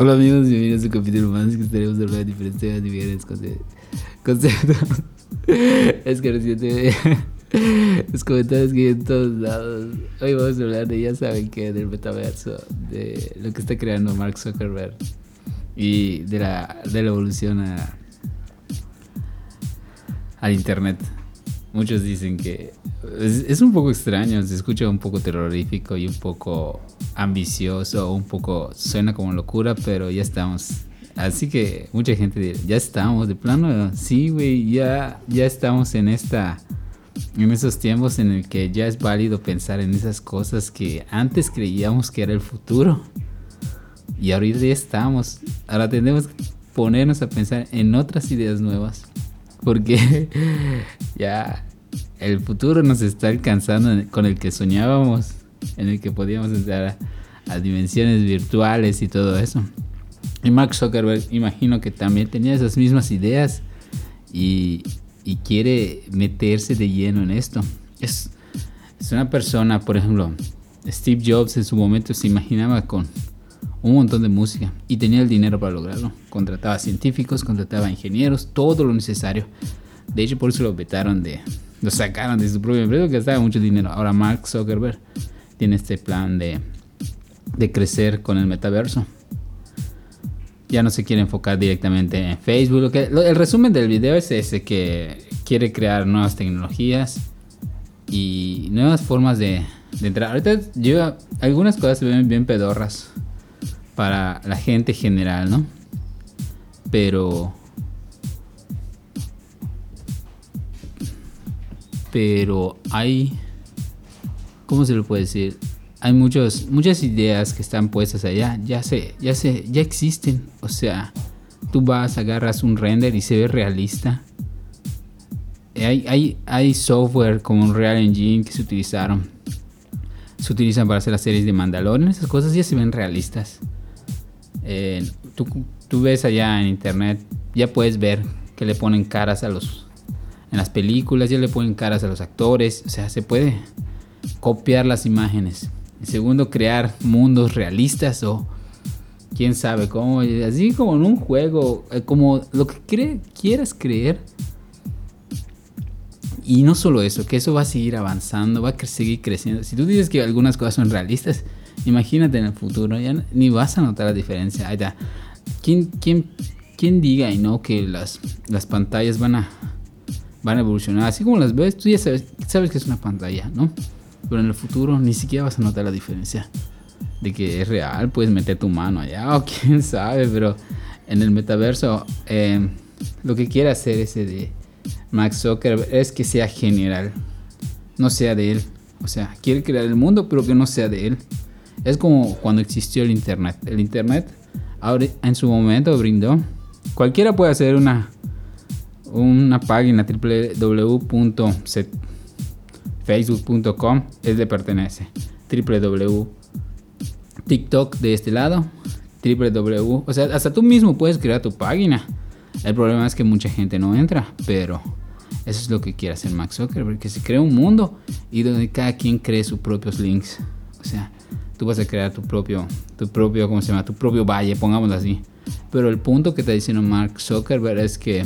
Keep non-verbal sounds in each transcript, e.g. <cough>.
Hola amigos, bienvenidos a un capítulo más que estaremos hablando de diferentes temas, diferentes conceptos. <laughs> Es que recién los comentarios que hay en todos lados. Hoy vamos a hablar de, ya saben que, del metaverso, de lo que está creando Mark Zuckerberg y de la, de la evolución a, al Internet. Muchos dicen que es, un poco extraño, se escucha un poco terrorífico y un poco ambicioso, un poco suena como locura, pero ya estamos. Así que mucha gente dice, ya estamos, de plano, sí, güey, ya, ya estamos en esta, en esos tiempos en el que ya es válido pensar en esas cosas que antes creíamos que era el futuro. Y ahorita ya estamos. Ahora tenemos que ponernos a pensar en otras ideas nuevas. Porque <laughs> ya el futuro nos está alcanzando con el que soñábamos, en el que podíamos entrar a, dimensiones virtuales y todo eso. Y Mark Zuckerberg, imagino que también tenía esas mismas ideas y, quiere meterse de lleno en esto. Es, es una persona, por ejemplo, Steve Jobs en su momento se imaginaba con un montón de música y tenía el dinero para lograrlo. Contrataba científicos, contrataba ingenieros, todo lo necesario. De hecho, por eso lo vetaron de, lo sacaron de su propia empresa que gastaba mucho dinero. Ahora Mark Zuckerberg tiene este plan de, de crecer con el metaverso. Ya no se quiere enfocar directamente en Facebook. Lo que, el resumen del video es ese, que quiere crear nuevas tecnologías y nuevas formas de, de entrar. Ahorita yo, algunas cosas se ven bien pedorras para la gente general, ¿no? Pero pero hay, ¿cómo se lo puede decir? Hay muchos, muchas ideas que están puestas allá, ya se, ya se, ya existen. O sea, tú vas, agarras un render y se ve realista. Hay, hay, hay software como un Real Engine que se utilizaron. Se utilizan para hacer las series de Mandalorian. Esas cosas ya se ven realistas. Tú, ves allá en internet, ya puedes ver que le ponen caras a los en las películas ya le ponen caras a los actores, o sea, se puede copiar las imágenes. Segundo, crear mundos realistas o quién sabe cómo, así como en un juego, eh, como lo que quieras creer. Y no solo eso, que eso va a seguir avanzando, va a seguir creciendo. Si tú dices que algunas cosas son realistas, imagínate en el futuro, ya ni vas a notar la diferencia. Ahí está. ¿Quién, quién, quién diga y no que las, las pantallas van a van a evolucionar. Así como las ves, tú ya sabes, sabes que es una pantalla, ¿no? Pero en el futuro ni siquiera vas a notar la diferencia de que es real. Puedes meter tu mano allá <laughs> o quién sabe, pero en el metaverso em, lo que quiere hacer ese de Max Zuckerberg es que sea general, no sea de él. O sea, quiere crear el mundo, pero que no sea de él. Es como cuando existió el Internet. El Internet en su momento brindó. Cualquiera puede hacer una una página www.facebook.com es le pertenece. www TikTok de este lado. www. O sea, hasta tú mismo puedes crear tu página. El problema es que mucha gente no entra, pero eso es lo que quiere hacer Max Zuckerberg, que se crea un mundo y donde cada quien cree sus propios links. O sea, tú vas a crear tu propio, tu propio, ¿cómo se llama? Tu propio valle, pongámoslo así. Pero el punto que está diciendo Mark Zuckerberg es que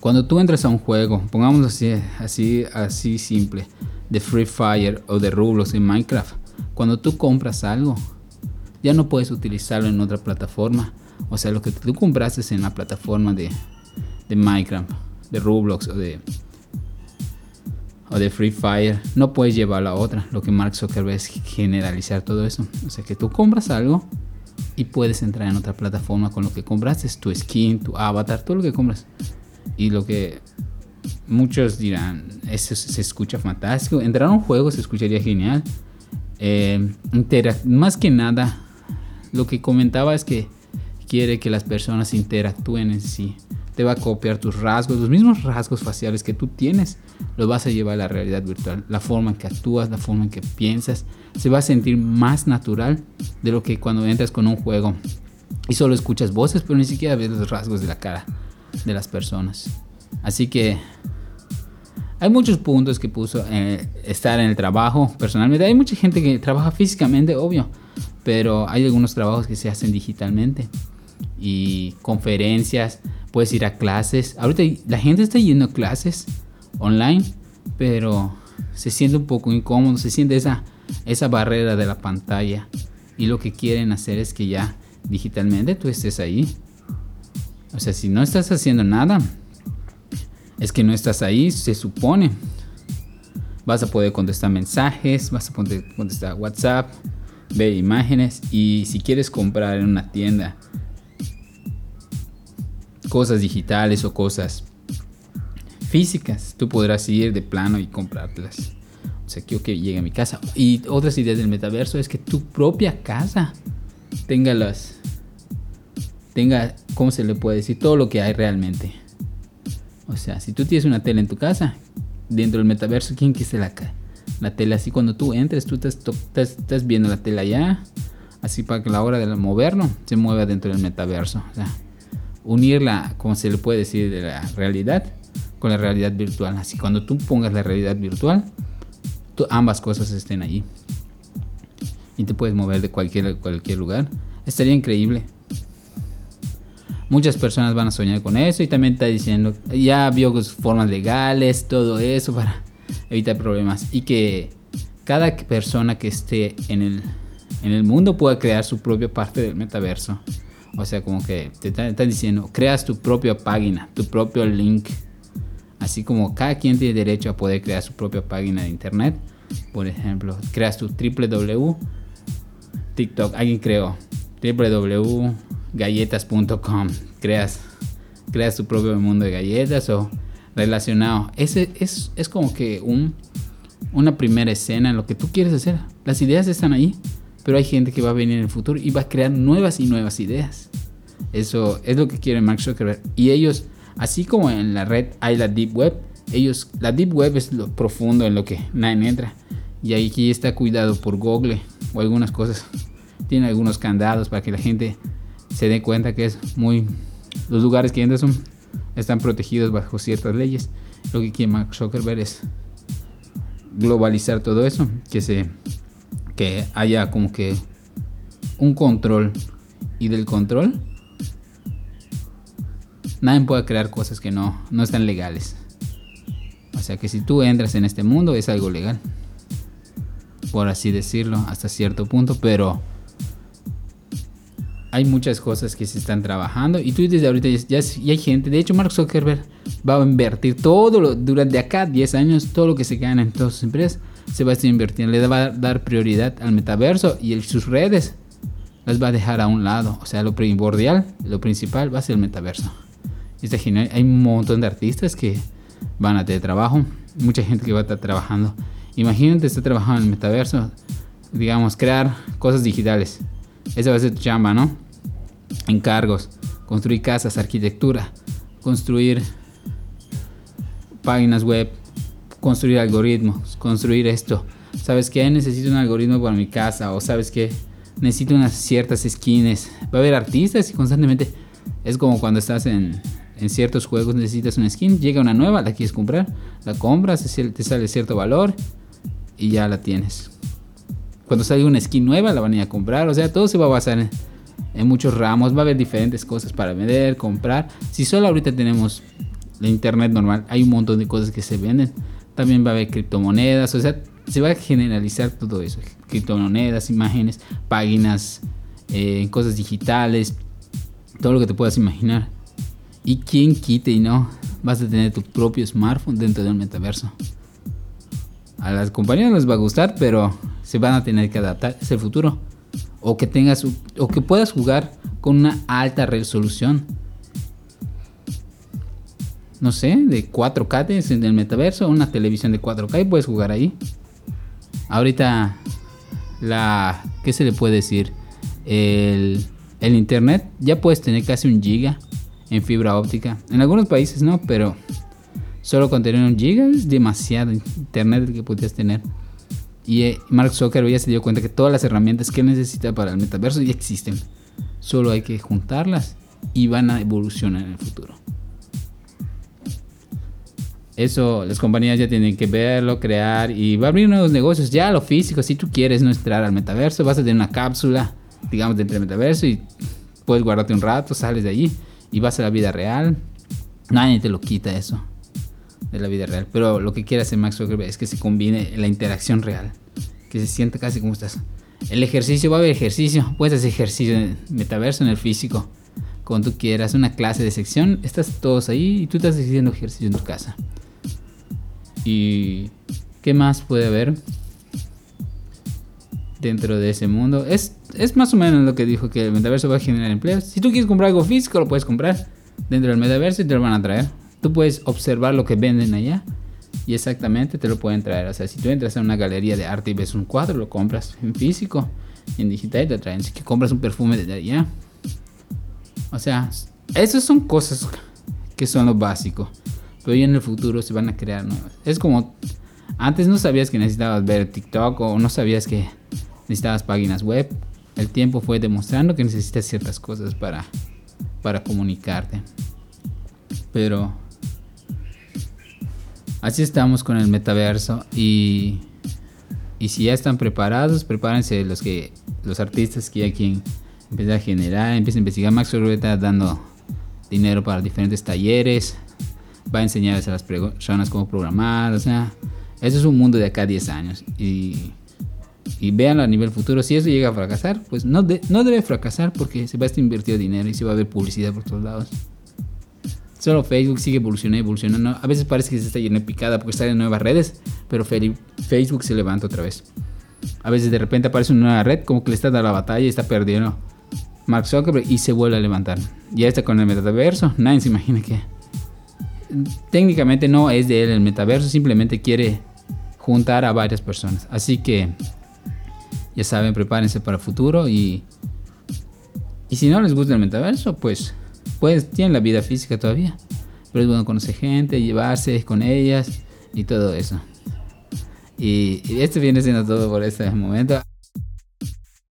cuando tú entras a un juego, pongamos así, así, así simple, de Free Fire o de Roblox en Minecraft, cuando tú compras algo, ya no puedes utilizarlo en otra plataforma. O sea, lo que tú compraste en la plataforma de, de Minecraft, de Roblox o de, o de Free Fire, no puedes llevarlo a otra. Lo que Mark Zuckerberg es generalizar todo eso. O sea, que tú compras algo y puedes entrar en otra plataforma con lo que compraste, tu skin, tu avatar, todo lo que compras. Y lo que muchos dirán, eso se escucha fantástico. Entrar a un juego se escucharía genial. Eh, más que nada, lo que comentaba es que quiere que las personas interactúen en sí. Te va a copiar tus rasgos, los mismos rasgos faciales que tú tienes, los vas a llevar a la realidad virtual. La forma en que actúas, la forma en que piensas, se va a sentir más natural de lo que cuando entras con un juego y solo escuchas voces, pero ni siquiera ves los rasgos de la cara de las personas. Así que hay muchos puntos que puso eh, estar en el trabajo personalmente. Hay mucha gente que trabaja físicamente, obvio, pero hay algunos trabajos que se hacen digitalmente y conferencias, puedes ir a clases. Ahorita la gente está yendo a clases online, pero se siente un poco incómodo, se siente esa, esa barrera de la pantalla y lo que quieren hacer es que ya digitalmente tú estés ahí. O sea, si no estás haciendo nada, es que no estás ahí, se supone. Vas a poder contestar mensajes, vas a poder contestar WhatsApp, ver imágenes y si quieres comprar en una tienda cosas digitales o cosas físicas, tú podrás ir de plano y comprártelas. O sea, quiero que llegue a mi casa. Y otras ideas del metaverso es que tu propia casa tenga las. tenga, ¿cómo se le puede decir? Todo lo que hay realmente. O sea, si tú tienes una tele en tu casa, dentro del metaverso, ¿quién quise la, la tele? Así cuando tú entres, tú estás, estás, viendo la tele allá. Así para que la hora de moverlo se mueva dentro del metaverso. O sea, unirla, como se le puede decir, de la realidad con la realidad virtual. Así cuando tú pongas la realidad virtual, ambas cosas estén allí. Y te puedes mover de cualquier, cualquier lugar. Estaría increíble. Muchas personas van a soñar con eso y también está diciendo, ya vio formas legales, todo eso para evitar problemas. Y que cada persona que esté en el, en el mundo pueda crear su propia parte del metaverso. O sea, como que te están diciendo, creas tu propia página, tu propio link Así como cada quien tiene derecho a poder crear su propia página de internet. Por ejemplo, creas tu www. TikTok, alguien creó www.galletas.com. Creas, creas tu propio mundo de galletas o relacionado. Ese es, es como que un, una primera escena en lo que tú quieres hacer. Las ideas están ahí, pero hay gente que va a venir en el futuro y va a crear nuevas y nuevas ideas. Eso es lo que quiere Mark Zuckerberg. Y ellos Así como en la red hay la Deep Web, ellos, la Deep Web es lo profundo en lo que nadie entra. Y aquí está cuidado por Google o algunas cosas. Tiene algunos candados para que la gente se dé cuenta que es muy... Los lugares que entran son, están protegidos bajo ciertas leyes. Lo que quiere Mark Zuckerberg es globalizar todo eso, que se que haya como que un control y del control nadie puede crear cosas que no, no están legales. O sea que si tú entras en este mundo es algo legal. Por así decirlo, hasta cierto punto. Pero hay muchas cosas que se están trabajando. Y tú desde ahorita ya, hay gente. De hecho, Mark Zuckerberg va a invertir todo lo, durante acá 10 años, todo lo que se gana en todas sus empresas, se va a estar invirtiendo. Le va a dar prioridad al metaverso y sus redes las va a dejar a un lado. O sea, lo primordial, lo principal va a ser el metaverso. Está genial. Hay un montón de artistas que van a tener trabajo. Mucha gente que va a estar trabajando. Imagínate estar trabajando en el metaverso. Digamos, crear cosas digitales. Esa va a ser tu chamba, ¿no? Encargos. Construir casas, arquitectura. Construir páginas web. Construir algoritmos. Construir esto. ¿Sabes qué? Necesito un algoritmo para mi casa. O sabes que necesito unas ciertas skins. Va a haber artistas y constantemente... Es como cuando estás en, en ciertos juegos necesitas una skin, llega una nueva, la quieres comprar, la compras, te sale cierto valor y ya la tienes. Cuando sale una skin nueva, la van a ir a comprar, o sea, todo se va a basar en, muchos ramos, va a haber diferentes cosas para vender, comprar. Si solo ahorita tenemos la internet normal, hay un montón de cosas que se venden. También va a haber criptomonedas, o sea, se va a generalizar todo eso. Criptomonedas, imágenes, páginas, eh, cosas digitales, todo lo que te puedas imaginar. Y quien quite y no, vas a tener tu propio smartphone dentro del metaverso. A las compañías les va a gustar, pero se van a tener que adaptar. Es el futuro. O que tengas o que puedas jugar con una alta resolución. No sé, de 4K en el metaverso, una televisión de 4K y puedes jugar ahí. Ahorita la ¿qué se le puede decir? El, el internet ya puedes tener casi un giga en fibra óptica. En algunos países no, pero solo con tener un giga es demasiado internet que podrías tener. Y eh, Mark Zuckerberg ya se dio cuenta que todas las herramientas que necesita para el metaverso ya existen. Solo hay que juntarlas y van a evolucionar en el futuro. Eso las compañías ya tienen que verlo, crear y va a abrir nuevos negocios. Ya lo físico, si tú quieres no entrar al metaverso, vas a tener una cápsula digamos, dentro del metaverso y puedes guardarte un rato, sales de allí y vas a la vida real. Nadie te lo quita eso de la vida real. Pero lo que quiere hacer Max Zuckerberg es que se combine la interacción real, que se sienta casi como estás. El ejercicio, va a haber ejercicio, puedes hacer ejercicio en el metaverso, en el físico, cuando tú quieras, una clase de sección, estás todos ahí y tú estás haciendo ejercicio en tu casa. ¿Y qué más puede haber dentro de ese mundo? Es, es más o menos lo que dijo que el metaverso va a generar empleos. Si tú quieres comprar algo físico, lo puedes comprar dentro del metaverso y te lo van a traer. Tú puedes observar lo que venden allá y exactamente te lo pueden traer. O sea, si tú entras a una galería de arte y ves un cuadro, lo compras en físico, en digital y te traen. Si que compras un perfume de allá. O sea, esas son cosas que son lo básico. Pero ya en el futuro se van a crear nuevas. Es como antes no sabías que necesitabas ver TikTok o no sabías que necesitabas páginas web. El tiempo fue demostrando que necesitas ciertas cosas para, para comunicarte. Pero Así estamos con el metaverso y, y si ya están preparados, prepárense los que los artistas que ya quieren empezar a generar, empieza a investigar. Max está dando dinero para diferentes talleres, va a enseñarles a las personas cómo programar, o sea, eso es un mundo de acá a 10 años y, y véanlo a nivel futuro. Si eso llega a fracasar, pues no, no debe fracasar porque se va a estar invertido dinero y se va a ver publicidad por todos lados. Solo Facebook sigue evolucionando, evolucionando. A veces parece que se está lleno de picada porque está en nuevas redes, pero Facebook se levanta otra vez. A veces de repente aparece una nueva red, como que le está dando la batalla y está perdiendo Mark Zuckerberg y se vuelve a levantar. Ya está con el metaverso. Nadie se imagina que. Técnicamente no es de él el metaverso, simplemente quiere juntar a varias personas. Así que ya saben, prepárense para el futuro y. Y si no les gusta el metaverso, pues pues tienen la vida física todavía. Pero es bueno conocer gente, llevarse con ellas y todo eso. Y, y esto viene siendo todo por este momento.